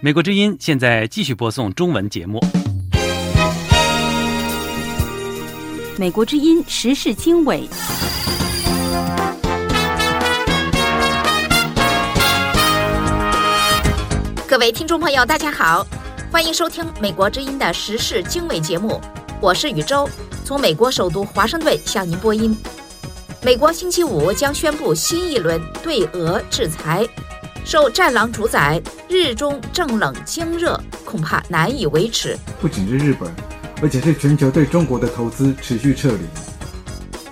美国之音现在继续播送中文节目。美国之音时事经纬。各位听众朋友，大家好，欢迎收听美国之音的时事经纬节目，我是宇宙，从美国首都华盛顿向您播音。美国星期五将宣布新一轮对俄制裁，受战狼主宰，日中正冷经热恐怕难以维持。不仅是日本，而且是全球对中国的投资持续撤离。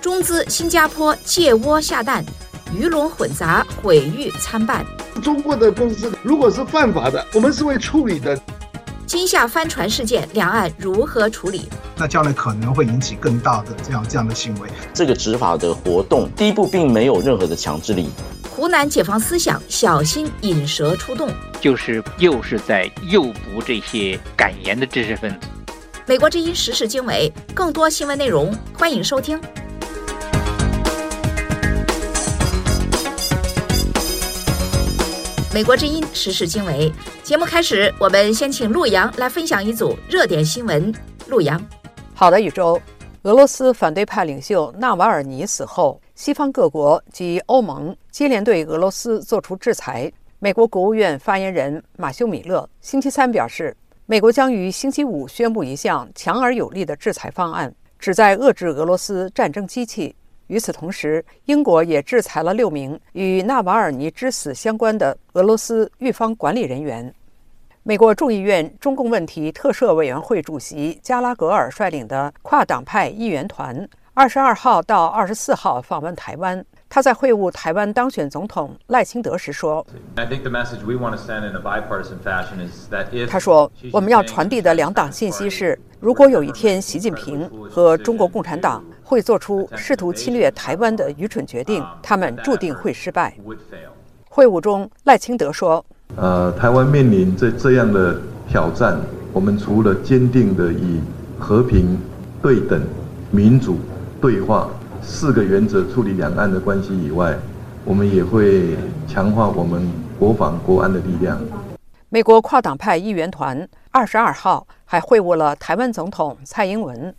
中资新加坡借窝下蛋，鱼龙混杂，毁誉参半。中国的公司如果是犯法的，我们是会处理的。金夏帆船事件，两岸如何处理？那将来可能会引起更大的这样这样的行为。这个执法的活动，第一步并没有任何的强制力。湖南解放思想，小心引蛇出洞，就是又是在诱捕这些敢言的知识分子。美国之音时事经纬，更多新闻内容，欢迎收听。美国之音时事经纬节目开始，我们先请陆阳来分享一组热点新闻。陆阳，好的，宇宙。俄罗斯反对派领袖纳瓦尔尼死后，西方各国及欧盟接连对俄罗斯作出制裁。美国国务院发言人马修·米勒星期三表示，美国将于星期五宣布一项强而有力的制裁方案，旨在遏制俄罗斯战争机器。与此同时，英国也制裁了六名与纳瓦尔尼之死相关的俄罗斯狱方管理人员。美国众议院中共问题特设委员会主席加拉格尔率领的跨党派议员团，二十二号到二十四号访问台湾。他在会晤台湾当选总统赖清德时说：“他说，我们要传递的两党信息是，如果有一天习近平和中国共产党会做出试图侵略台湾的愚蠢决定，他们注定会失败。”会晤中，赖清德说：“呃，台湾面临这这样的挑战，我们除了坚定的以和平、对等、民主对话。”四个原则处理两岸的关系以外，我们也会强化我们国防国安的力量。美国跨党派议员团二十二号还会晤了台湾总统蔡英文。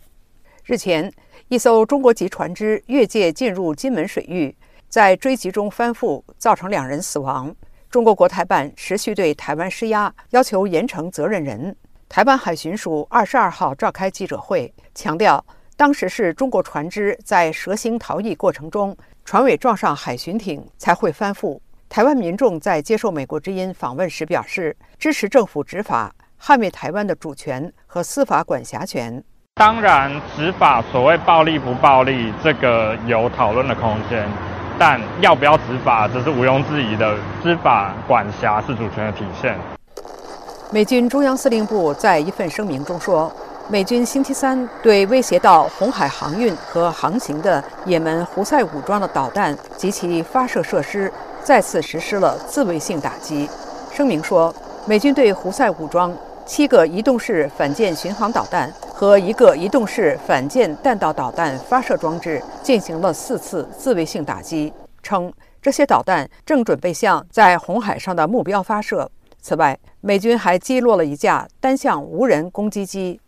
日前，一艘中国籍船只越界进入金门水域，在追击中翻覆，造成两人死亡。中国国台办持续对台湾施压，要求严惩责任人。台湾海巡署二十二号召开记者会，强调。当时是中国船只在蛇行逃逸过程中，船尾撞上海巡艇才会翻覆。台湾民众在接受美国之音访问时表示，支持政府执法，捍卫台湾的主权和司法管辖权。当然，执法所谓暴力不暴力，这个有讨论的空间，但要不要执法，这是毋庸置疑的。执法管辖是主权的体现。美军中央司令部在一份声明中说。美军星期三对威胁到红海航运和航行的也门胡塞武装的导弹及其发射设施再次实施了自卫性打击。声明说，美军对胡塞武装七个移动式反舰巡航导弹和一个移动式反舰弹道导弹发射装置进行了四次自卫性打击，称这些导弹正准备向在红海上的目标发射。此外，美军还击落了一架单向无人攻击机。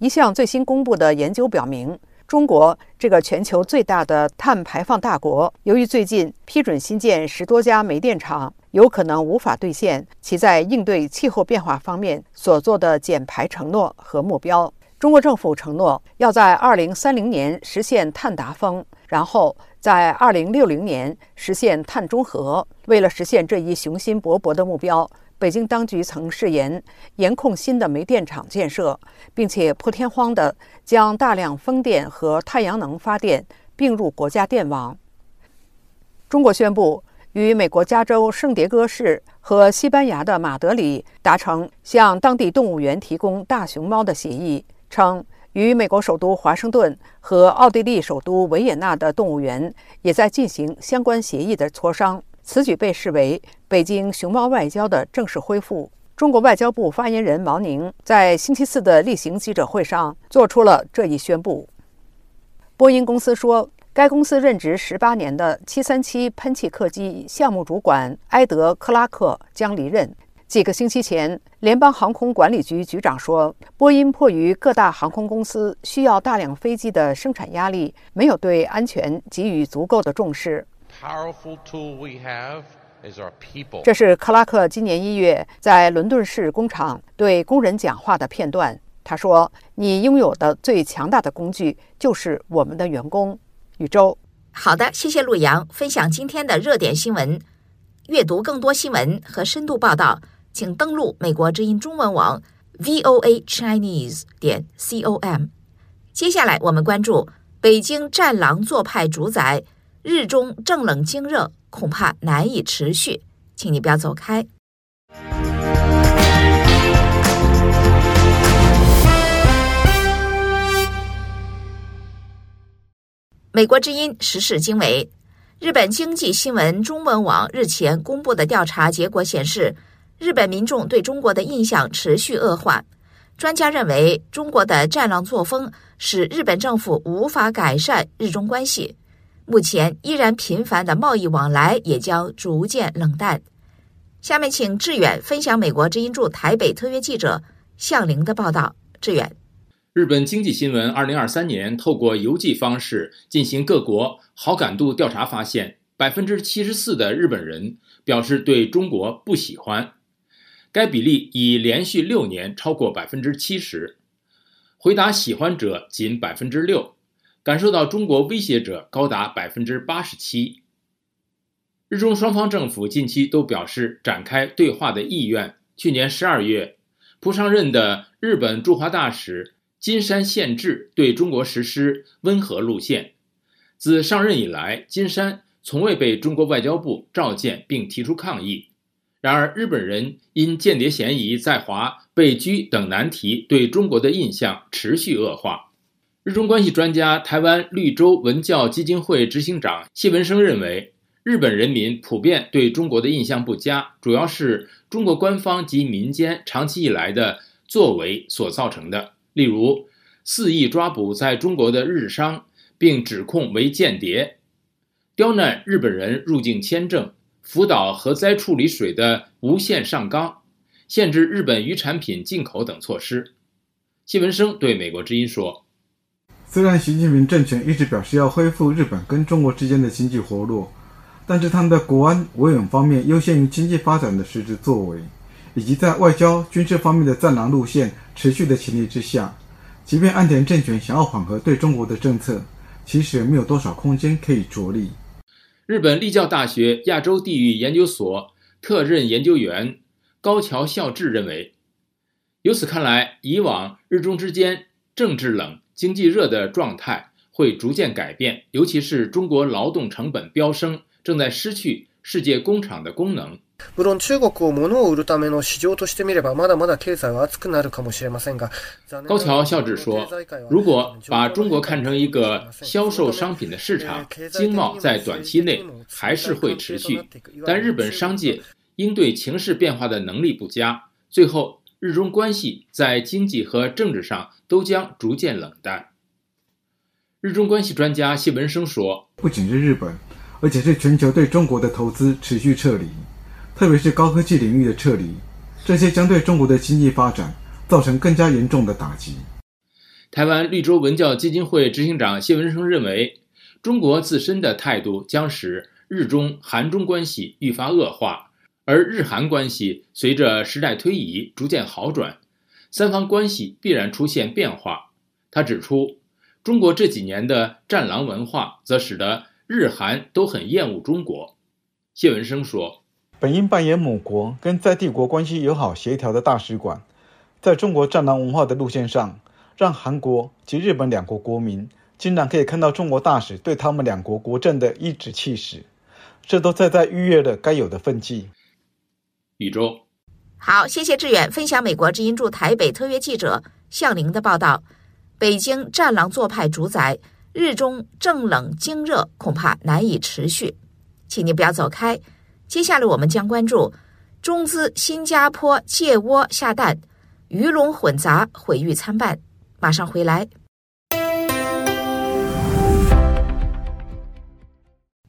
一项最新公布的研究表明，中国这个全球最大的碳排放大国，由于最近批准新建十多家煤电厂，有可能无法兑现其在应对气候变化方面所做的减排承诺和目标。中国政府承诺要在2030年实现碳达峰，然后在2060年实现碳中和。为了实现这一雄心勃勃的目标，北京当局曾誓言严控新的煤电厂建设，并且破天荒地将大量风电和太阳能发电并入国家电网。中国宣布与美国加州圣迭戈市和西班牙的马德里达成向当地动物园提供大熊猫的协议，称与美国首都华盛顿和奥地利首都维也纳的动物园也在进行相关协议的磋商。此举被视为北京熊猫外交的正式恢复。中国外交部发言人毛宁在星期四的例行记者会上做出了这一宣布。波音公司说，该公司任职十八年的737喷气客机项目主管埃德·克拉克将离任。几个星期前，联邦航空管理局局长说，波音迫于各大航空公司需要大量飞机的生产压力，没有对安全给予足够的重视。这是克拉克今年一月在伦敦市工厂对工人讲话的片段。他说：“你拥有的最强大的工具就是我们的员工。”宇宙，好的，谢谢陆阳分享今天的热点新闻。阅读更多新闻和深度报道。请登录美国之音中文网 voa chinese 点 com。接下来我们关注北京战狼做派主宰，日中正冷经热，恐怕难以持续。请你不要走开。美国之音时事经纬，日本经济新闻中文网日前公布的调查结果显示。日本民众对中国的印象持续恶化，专家认为，中国的战狼作风使日本政府无法改善日中关系。目前依然频繁的贸易往来也将逐渐冷淡。下面请志远分享美国之音驻台北特约记者向玲的报道。志远，日本经济新闻二零二三年透过邮寄方式进行各国好感度调查，发现百分之七十四的日本人表示对中国不喜欢。该比例已连续六年超过百分之七十，回答喜欢者仅百分之六，感受到中国威胁者高达百分之八十七。日中双方政府近期都表示展开对话的意愿。去年十二月，蒲上任的日本驻华大使金山宪治对中国实施温和路线。自上任以来，金山从未被中国外交部召见并提出抗议。然而，日本人因间谍嫌疑在华、被拘等难题，对中国的印象持续恶化。日中关系专家、台湾绿洲文教基金会执行长谢文生认为，日本人民普遍对中国的印象不佳，主要是中国官方及民间长期以来的作为所造成的。例如，肆意抓捕在中国的日商，并指控为间谍，刁难日本人入境签证。福岛核灾处理水的无限上纲，限制日本渔产品进口等措施。谢文生对美国之音说：“虽然习近平政权一直表示要恢复日本跟中国之间的经济活络，但是他们的国安、维稳方面优先于经济发展的实质作为，以及在外交、军事方面的战狼路线持续的前提之下，即便安田政权想要缓和对中国的政策，其实也没有多少空间可以着力。”日本立教大学亚洲地域研究所特任研究员高桥孝志认为，由此看来，以往日中之间政治冷、经济热的状态会逐渐改变，尤其是中国劳动成本飙升，正在失去世界工厂的功能。无論中国を物を売るための市場としてみれば、まだまだ経済は熱くなるかもしれませんが。高桥孝志说：“如果把中国看成一个销售商品的市场，经贸在短期内还是会持续。但日本商界应对情势变化的能力不佳，最后日中关系在经济和政治上都将逐渐冷淡。”日中关系专家谢文生说：“不仅是日本，而且是全球对中国的投资持续撤离。” 特别是高科技领域的撤离，这些将对中国的经济发展造成更加严重的打击。台湾绿洲文教基金会执行长谢文生认为，中国自身的态度将使日中、韩中关系愈发恶化，而日韩关系随着时代推移逐渐好转，三方关系必然出现变化。他指出，中国这几年的“战狼”文化，则使得日韩都很厌恶中国。谢文生说。本应扮演母国跟在帝国关系友好协调的大使馆，在中国战狼文化的路线上，让韩国及日本两国国民经常可以看到中国大使对他们两国国政的颐指气使，这都在在逾越了该有的分际。一周，好，谢谢志远分享美国之音驻台北特约记者向玲的报道。北京战狼做派主宰，日中正冷经热，恐怕难以持续，请你不要走开。接下来我们将关注中资新加坡借窝下蛋，鱼龙混杂，毁誉参半。马上回来。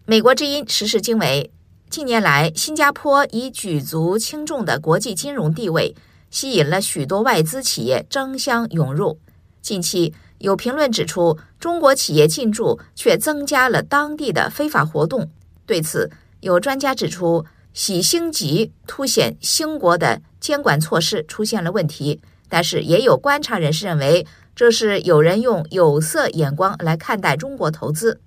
美国之音时事经纬：近年来，新加坡以举足轻重的国际金融地位，吸引了许多外资企业争相涌入。近期，有评论指出，中国企业进驻却增加了当地的非法活动。对此，有专家指出，喜星级凸显兴国的监管措施出现了问题。但是，也有观察人士认为，这是有人用有色眼光来看待中国投资。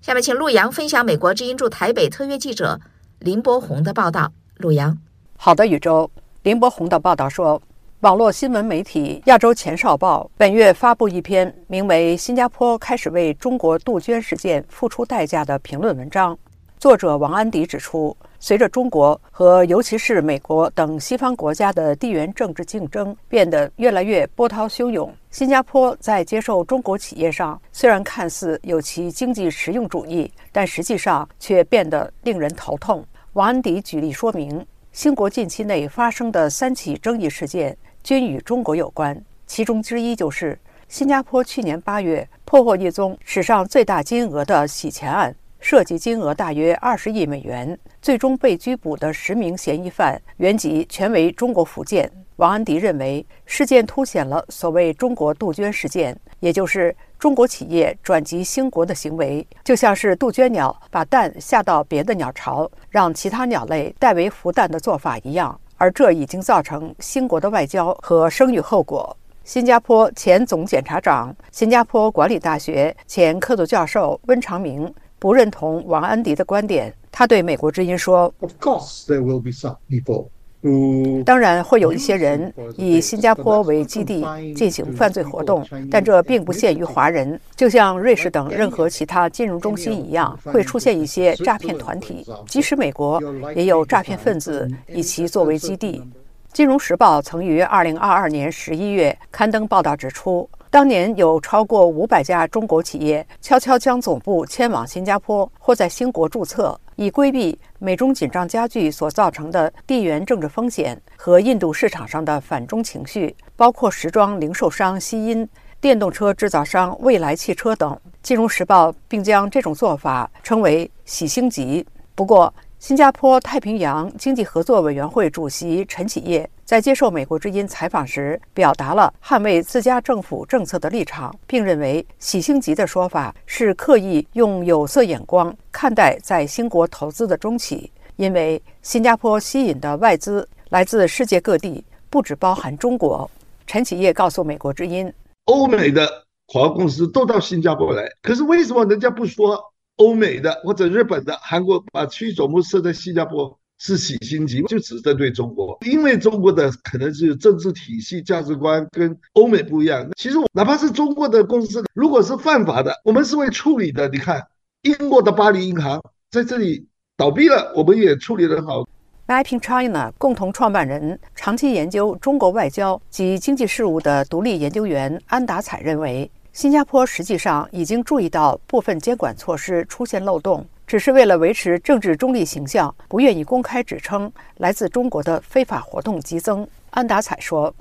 下面，请陆阳分享美国之音驻台北特约记者林博宏的报道。陆阳，好的，宇宙。林博宏的报道说。网络新闻媒体《亚洲前哨报》本月发布一篇名为《新加坡开始为中国杜鹃事件付出代价》的评论文章。作者王安迪指出，随着中国和尤其是美国等西方国家的地缘政治竞争变得越来越波涛汹涌，新加坡在接受中国企业上虽然看似有其经济实用主义，但实际上却变得令人头痛。王安迪举例说明，新国近期内发生的三起争议事件。均与中国有关，其中之一就是新加坡去年八月破获一宗史上最大金额的洗钱案，涉及金额大约二十亿美元。最终被拘捕的十名嫌疑犯原籍全为中国福建。王安迪认为，事件凸显了所谓“中国杜鹃事件”，也就是中国企业转籍兴国的行为，就像是杜鹃鸟把蛋下到别的鸟巢，让其他鸟类代为孵蛋的做法一样。而这已经造成兴国的外交和声誉后果。新加坡前总检察长、新加坡管理大学前客座教授温长明不认同王安迪的观点。他对美国之音说：“Of course, there will be some people.” 当然会有一些人以新加坡为基地进行犯罪活动，但这并不限于华人。就像瑞士等任何其他金融中心一样，会出现一些诈骗团体。即使美国也有诈骗分子以其作为基地。《金融时报》曾于2022年11月刊登报道指出。当年有超过五百家中国企业悄悄将总部迁往新加坡或在新国注册，以规避美中紧张加剧所造成的地缘政治风险和印度市场上的反中情绪，包括时装零售商西音、电动车制造商蔚来汽车等。《金融时报》并将这种做法称为“洗星级”。不过，新加坡太平洋经济合作委员会主席陈启业在接受美国之音采访时，表达了捍卫自家政府政策的立场，并认为“喜星级”的说法是刻意用有色眼光看待在新国投资的中企，因为新加坡吸引的外资来自世界各地，不只包含中国。陈启业告诉美国之音：“欧美的华公司都到新加坡来，可是为什么人家不说？”欧美的或者日本的、韩国把区域总部设在新加坡是洗心级，就只针对中国，因为中国的可能是政治体系、价值观跟欧美不一样。其实哪怕是中国的公司，如果是犯法的，我们是会处理的。你看，英国的巴黎银行在这里倒闭了，我们也处理得好。Mapping China 共同创办人、长期研究中国外交及经济事务的独立研究员安达彩认为。新加坡实际上已经注意到部分监管措施出现漏洞，只是为了维持政治中立形象，不愿意公开指称来自中国的非法活动激增。安达彩说：“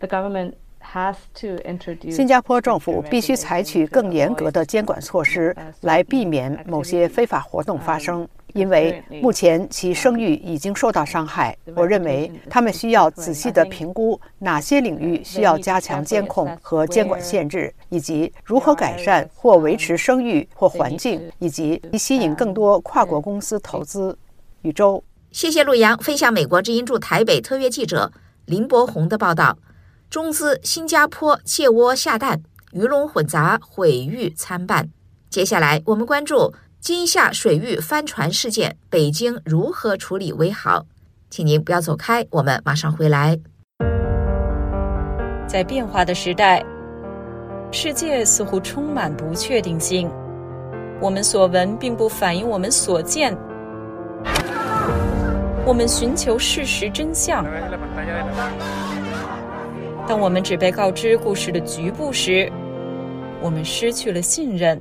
新加坡政府必须采取更严格的监管措施，来避免某些非法活动发生。”因为目前其声誉已经受到伤害，我认为他们需要仔细地评估哪些领域需要加强监控和监管限制，以及如何改善或维持声誉或环境，以及吸引更多跨国公司投资。宇宙，谢谢陆阳分享美国之音驻台北特约记者林博宏的报道：中资新加坡借窝下蛋，鱼龙混杂，毁誉参半。接下来我们关注。今夏水域翻船事件，北京如何处理为好？请您不要走开，我们马上回来。在变化的时代，世界似乎充满不确定性。我们所闻并不反映我们所见。我们寻求事实真相。当我们只被告知故事的局部时，我们失去了信任。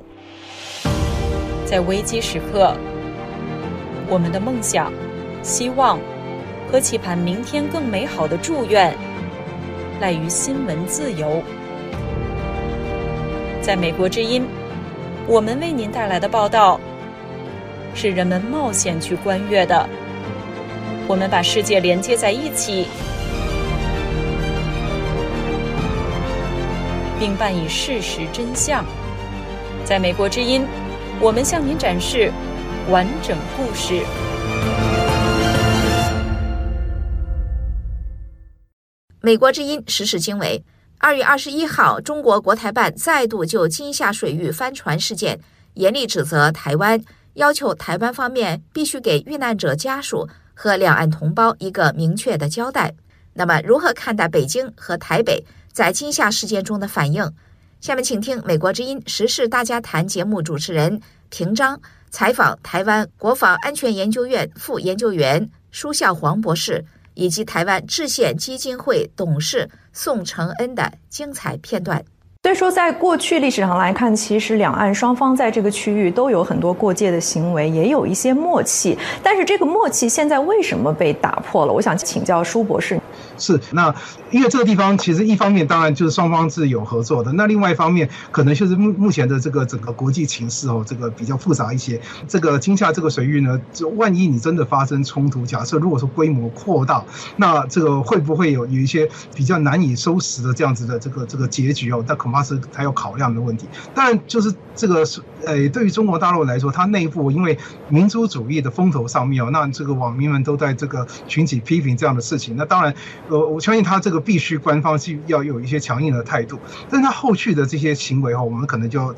在危机时刻，我们的梦想、希望和期盼明天更美好的祝愿，赖于新闻自由。在美国之音，我们为您带来的报道，是人们冒险去观阅的。我们把世界连接在一起，并伴以事实真相。在美国之音，我们向您展示完整故事。美国之音时事经纬。二月二十一号，中国国台办再度就金厦水域翻船事件严厉指责台湾，要求台湾方面必须给遇难者家属和两岸同胞一个明确的交代。那么，如何看待北京和台北在金厦事件中的反应？下面请听美国之音时事大家谈节目主持人平章采访台湾国防安全研究院副研究员舒孝黄博士。以及台湾制宪基金会董事宋承恩的精彩片段。所以说，在过去历史上来看，其实两岸双方在这个区域都有很多过界的行为，也有一些默契。但是这个默契现在为什么被打破了？我想请教舒博士。是，那因为这个地方其实一方面当然就是双方是有合作的，那另外一方面可能就是目目前的这个整个国际情势哦，这个比较复杂一些。这个金夏这个水域呢，就万一你真的发生冲突，假设如果说规模扩大，那这个会不会有有一些比较难以收拾的这样子的这个这个结局哦？那可恐怕是他要考量的问题。但，就是这个是呃，对于中国大陆来说，它内部因为民族主义的风头上面哦，那这个网民们都在这个群体批评这样的事情，那当然。呃，我相信他这个必须官方是要有一些强硬的态度，但是他后续的这些行为哈，我们可能就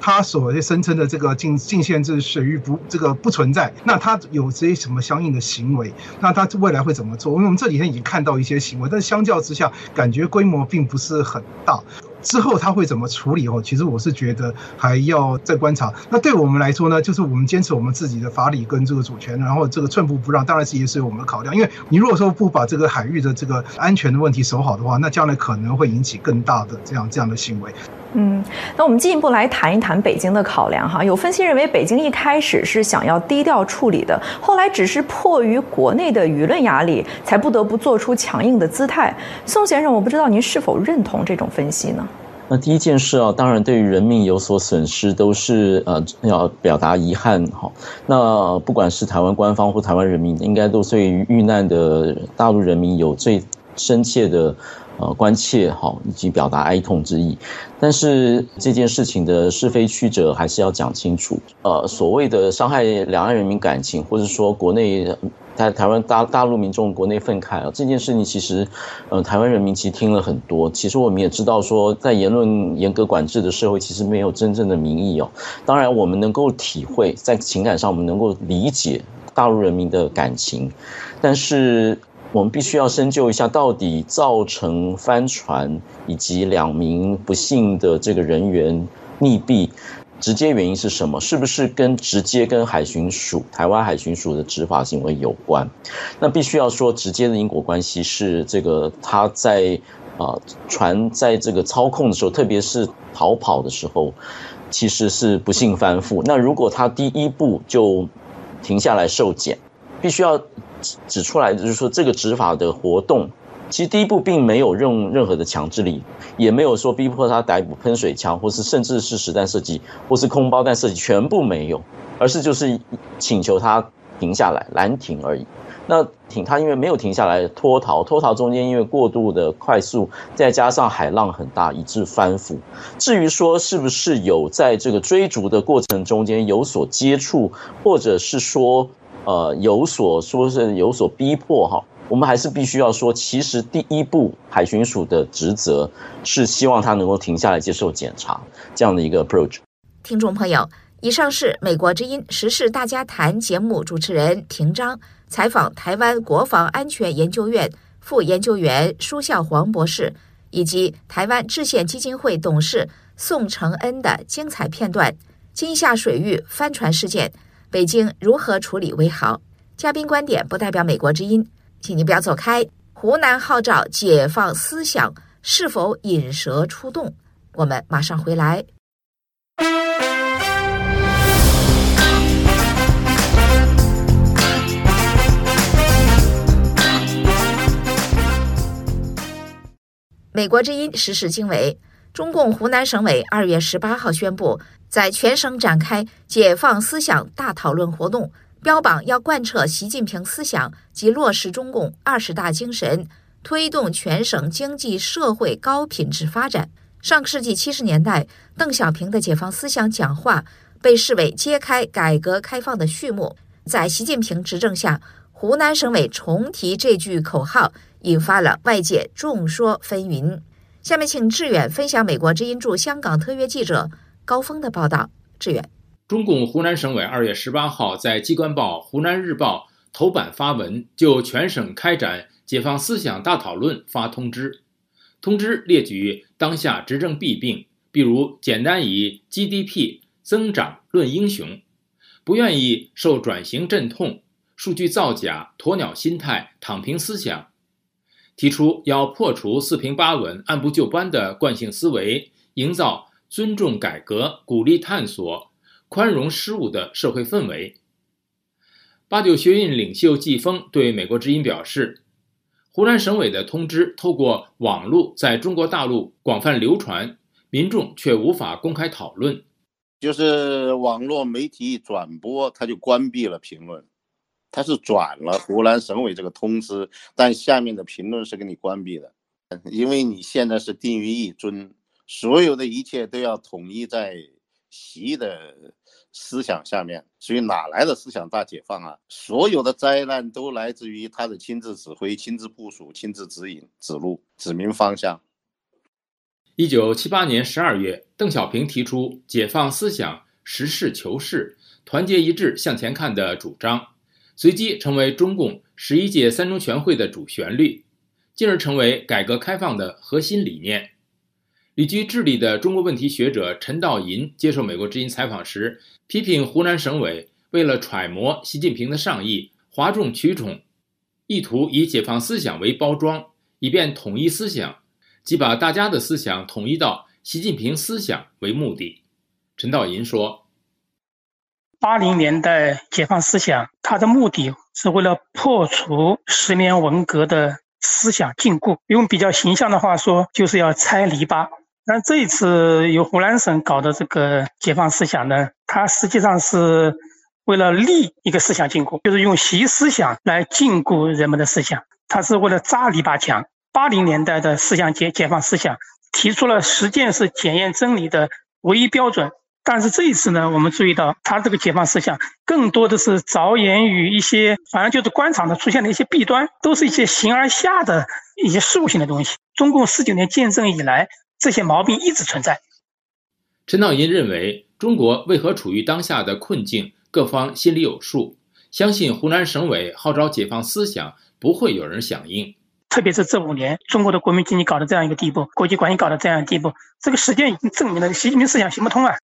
他所声称的这个禁禁限制水域不这个不存在，那他有这些什么相应的行为？那他未来会怎么做？因为我们这几天已经看到一些行为，但相较之下，感觉规模并不是很大。之后他会怎么处理？哦，其实我是觉得还要再观察。那对我们来说呢，就是我们坚持我们自己的法理跟这个主权，然后这个寸步不让，当然是也是我们的考量。因为你如果说不把这个海域的这个安全的问题守好的话，那将来可能会引起更大的这样这样的行为。嗯，那我们进一步来谈一谈北京的考量哈。有分析认为，北京一开始是想要低调处理的，后来只是迫于国内的舆论压力，才不得不做出强硬的姿态。宋先生，我不知道您是否认同这种分析呢？那第一件事啊，当然对于人命有所损失，都是呃要表达遗憾哈。那不管是台湾官方或台湾人民，应该都对于遇难的大陆人民有最深切的。呃，关切哈，以及表达哀痛之意，但是这件事情的是非曲折还是要讲清楚。呃，所谓的伤害两岸人民感情，或者说国内台台湾大大陆民众国内愤慨啊，这件事情其实，呃，台湾人民其实听了很多。其实我们也知道说，在言论严格管制的社会，其实没有真正的民意哦。当然，我们能够体会，在情感上我们能够理解大陆人民的感情，但是。我们必须要深究一下，到底造成帆船以及两名不幸的这个人员溺毙，直接原因是什么？是不是跟直接跟海巡署、台湾海巡署的执法行为有关？那必须要说，直接的因果关系是这个他在啊船在这个操控的时候，特别是逃跑的时候，其实是不幸翻覆。那如果他第一步就停下来受检，必须要。指出来的就是说，这个执法的活动，其实第一步并没有用任何的强制力，也没有说逼迫他逮捕喷水枪，或是甚至是实弹射击，或是空包弹射击，全部没有，而是就是请求他停下来拦停而已。那停他因为没有停下来脱逃，脱逃中间因为过度的快速，再加上海浪很大，以致翻覆。至于说是不是有在这个追逐的过程中间有所接触，或者是说。呃，有所说是有所逼迫哈，我们还是必须要说，其实第一步海巡署的职责是希望他能够停下来接受检查这样的一个 approach。听众朋友，以上是美国之音时事大家谈节目主持人廷章采访台湾国防安全研究院副研究员舒孝煌博士以及台湾制宪基金会董事宋承恩的精彩片段：金夏水域帆船事件。北京如何处理为好？嘉宾观点不代表美国之音，请你不要走开。湖南号召解放思想，是否引蛇出洞？我们马上回来。美国之音时事经纬：中共湖南省委二月十八号宣布。在全省展开解放思想大讨论活动，标榜要贯彻习近平思想及落实中共二十大精神，推动全省经济社会高品质发展。上个世纪七十年代，邓小平的解放思想讲话被视为揭开改革开放的序幕。在习近平执政下，湖南省委重提这句口号，引发了外界众说纷纭。下面请志远分享美国之音驻香港特约记者高峰的报道。志远，中共湖南省委二月十八号在机关报《湖南日报》头版发文，就全省开展解放思想大讨论发通知。通知列举当下执政弊病，比如简单以 GDP 增长论英雄，不愿意受转型阵痛，数据造假、鸵鸟心态、躺平思想。提出要破除四平八稳、按部就班的惯性思维，营造尊重改革、鼓励探索、宽容失误的社会氛围。八九学运领袖季风对美国之音表示，湖南省委的通知透过网络在中国大陆广泛流传，民众却无法公开讨论，就是网络媒体转播，他就关闭了评论。他是转了湖南省委这个通知，但下面的评论是给你关闭的，因为你现在是定于一尊，所有的一切都要统一在习的思想下面，所以哪来的思想大解放啊？所有的灾难都来自于他的亲自指挥、亲自部署、亲自指引、指路、指明方向。一九七八年十二月，邓小平提出解放思想、实事求是、团结一致向前看的主张。随即成为中共十一届三中全会的主旋律，进而成为改革开放的核心理念。旅居智利的中国问题学者陈道银接受美国之音采访时，批评湖南省委为了揣摩习近平的上意，哗众取宠，意图以解放思想为包装，以便统一思想，即把大家的思想统一到习近平思想为目的。陈道银说。八零年代解放思想，它的目的是为了破除十年文革的思想禁锢。用比较形象的话说，就是要拆篱笆。那这一次由湖南省搞的这个解放思想呢，它实际上是为了立一个思想禁锢，就是用习思想来禁锢人们的思想。它是为了扎篱笆墙。八零年代的思想解解放思想提出了实践是检验真理的唯一标准。但是这一次呢，我们注意到他这个解放思想更多的是着眼于一些，反正就是官场的出现的一些弊端，都是一些形而下的一些事务性的东西。中共十九年建政以来，这些毛病一直存在。陈道银认为，中国为何处于当下的困境，各方心里有数，相信湖南省委号召解放思想不会有人响应。特别是这五年，中国的国民经济搞到这样一个地步，国际关系搞到这样地步，这个实践已经证明了习近平思想行不通啊。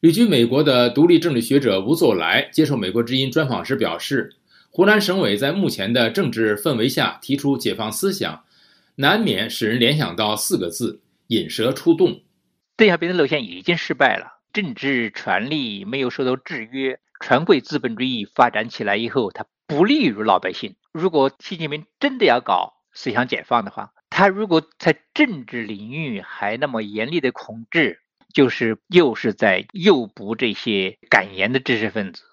旅居美国的独立政治学者吴作来接受美国之音专访时表示，湖南省委在目前的政治氛围下提出解放思想，难免使人联想到四个字：引蛇出洞。邓小平的路线已经失败了，政治权力没有受到制约，权贵资本主义发展起来以后，它不利于老百姓。如果习近平真的要搞思想解放的话，他如果在政治领域还那么严厉的控制。就是又是在诱捕这些敢言的知识分子。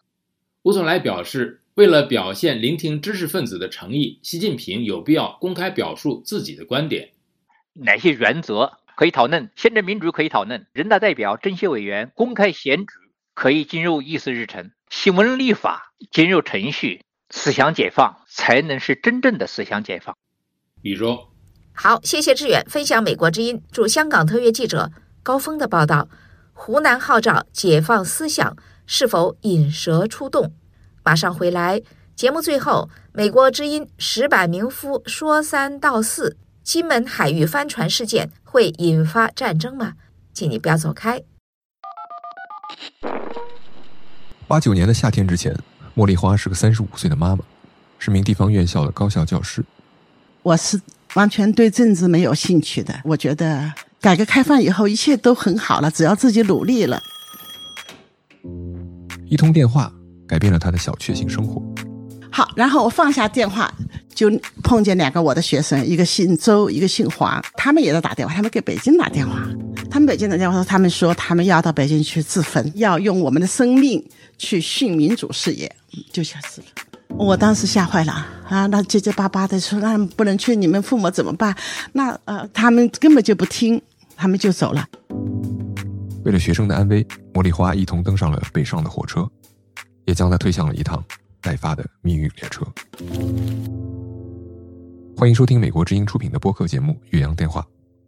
吴总来表示，为了表现聆听知识分子的诚意，习近平有必要公开表述自己的观点。哪些原则可以讨论？宪政民主可以讨论，人大代表、政协委员公开选举可以进入议事日程，新闻立法进入程序，思想解放才能是真正的思想解放。比如，好，谢谢志远分享美国之音驻香港特约记者。高峰的报道：湖南号召解放思想，是否引蛇出洞？马上回来。节目最后，美国之音石板明夫说三道四：金门海域帆船事件会引发战争吗？请你不要走开。八九年的夏天之前，茉莉花是个三十五岁的妈妈，是名地方院校的高校教师。我是完全对政治没有兴趣的，我觉得。改革开放以后，一切都很好了，只要自己努力了。一通电话改变了他的小确幸生活。好，然后我放下电话，就碰见两个我的学生，一个姓周，一个姓黄，他们也在打电话，他们给北京打电话。他们北京打电话说，他们说他们要到北京去自焚，要用我们的生命去殉民主事业，就想死了。我当时吓坏了啊！那结结巴巴的说：“那不能去，你们父母怎么办？”那呃，他们根本就不听，他们就走了。为了学生的安危，茉莉花一同登上了北上的火车，也将他推向了一趟待发的命运列车。欢迎收听美国之音出品的播客节目《岳阳电话》，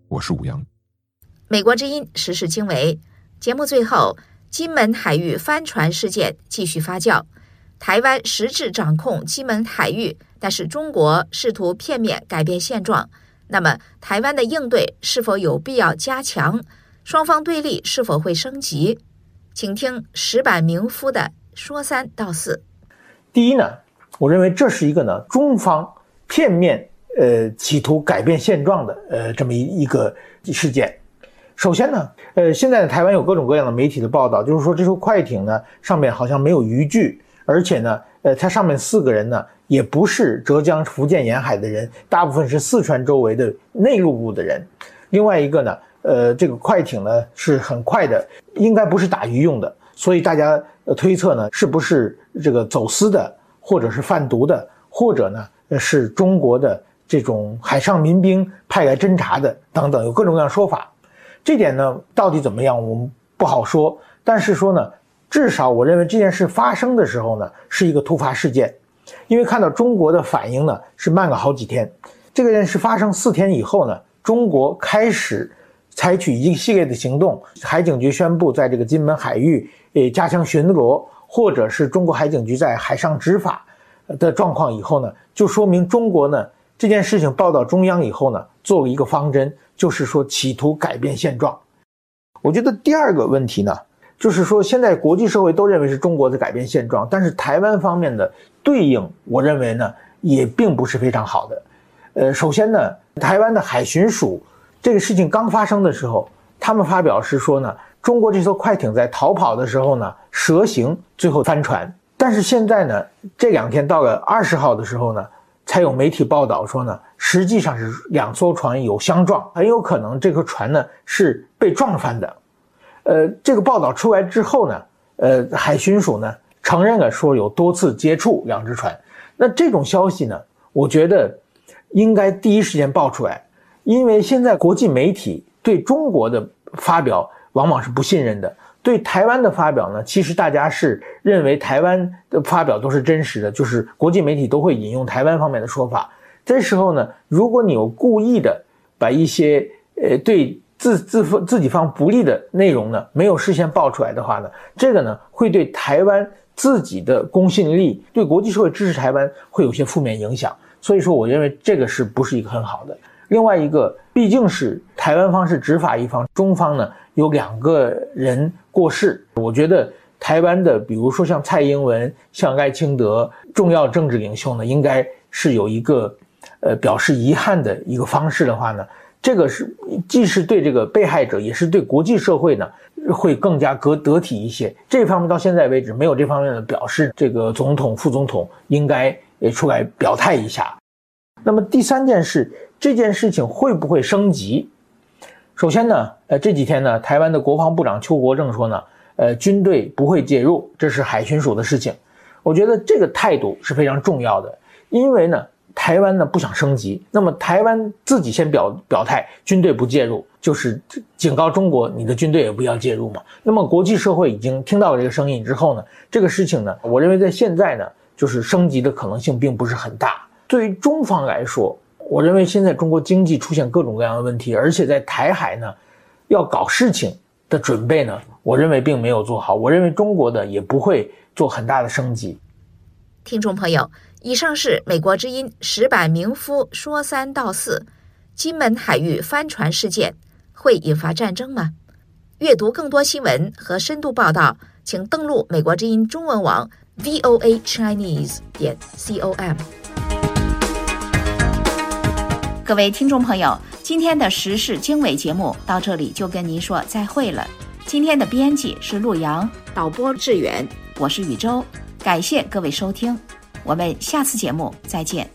我是武阳。美国之音时事经纬节目最后，金门海域帆船事件继续发酵。台湾实质掌控金门海域，但是中国试图片面改变现状。那么，台湾的应对是否有必要加强？双方对立是否会升级？请听石板明夫的说三道四。第一呢，我认为这是一个呢中方片面呃企图改变现状的呃这么一一个事件。首先呢，呃，现在台湾有各种各样的媒体的报道，就是说这艘快艇呢上面好像没有渔具。而且呢，呃，它上面四个人呢，也不是浙江、福建沿海的人，大部分是四川周围的内陆部的人。另外一个呢，呃，这个快艇呢是很快的，应该不是打鱼用的，所以大家推测呢，是不是这个走私的，或者是贩毒的，或者呢是中国的这种海上民兵派来侦查的等等，有各种各样说法。这点呢，到底怎么样，我们不好说。但是说呢。至少我认为这件事发生的时候呢，是一个突发事件，因为看到中国的反应呢是慢了好几天。这个件事发生四天以后呢，中国开始采取一系列的行动，海警局宣布在这个金门海域诶加强巡逻，或者是中国海警局在海上执法的状况以后呢，就说明中国呢这件事情报到中央以后呢，做了一个方针，就是说企图改变现状。我觉得第二个问题呢。就是说，现在国际社会都认为是中国在改变现状，但是台湾方面的对应，我认为呢也并不是非常好的。呃，首先呢，台湾的海巡署这个事情刚发生的时候，他们发表是说呢，中国这艘快艇在逃跑的时候呢蛇行，最后翻船。但是现在呢，这两天到了二十号的时候呢，才有媒体报道说呢，实际上是两艘船有相撞，很有可能这个船呢是被撞翻的。呃，这个报道出来之后呢，呃，海巡署呢承认了说有多次接触两只船。那这种消息呢，我觉得应该第一时间爆出来，因为现在国际媒体对中国的发表往往是不信任的，对台湾的发表呢，其实大家是认为台湾的发表都是真实的，就是国际媒体都会引用台湾方面的说法。这时候呢，如果你有故意的把一些呃对。自自方自己方不利的内容呢，没有事先爆出来的话呢，这个呢会对台湾自己的公信力，对国际社会支持台湾会有些负面影响。所以说，我认为这个是不是一个很好的？另外一个，毕竟是台湾方是执法一方，中方呢有两个人过世，我觉得台湾的，比如说像蔡英文、像赖清德重要政治领袖呢，应该是有一个呃表示遗憾的一个方式的话呢。这个是既是对这个被害者，也是对国际社会呢，会更加得得体一些。这方面到现在为止没有这方面的表示，这个总统、副总统应该也出来表态一下。那么第三件事，这件事情会不会升级？首先呢，呃，这几天呢，台湾的国防部长邱国正说呢，呃，军队不会介入，这是海巡署的事情。我觉得这个态度是非常重要的，因为呢。台湾呢不想升级，那么台湾自己先表表态，军队不介入，就是警告中国，你的军队也不要介入嘛。那么国际社会已经听到了这个声音之后呢，这个事情呢，我认为在现在呢，就是升级的可能性并不是很大。对于中方来说，我认为现在中国经济出现各种各样的问题，而且在台海呢，要搞事情的准备呢，我认为并没有做好。我认为中国的也不会做很大的升级。听众朋友。以上是美国之音石板明夫说三道四：金门海域帆船事件会引发战争吗？阅读更多新闻和深度报道，请登录美国之音中文网 voa chinese 点 com。各位听众朋友，今天的时事经纬节目到这里就跟您说再会了。今天的编辑是陆阳，导播志远，我是宇宙，感谢各位收听。我们下次节目再见。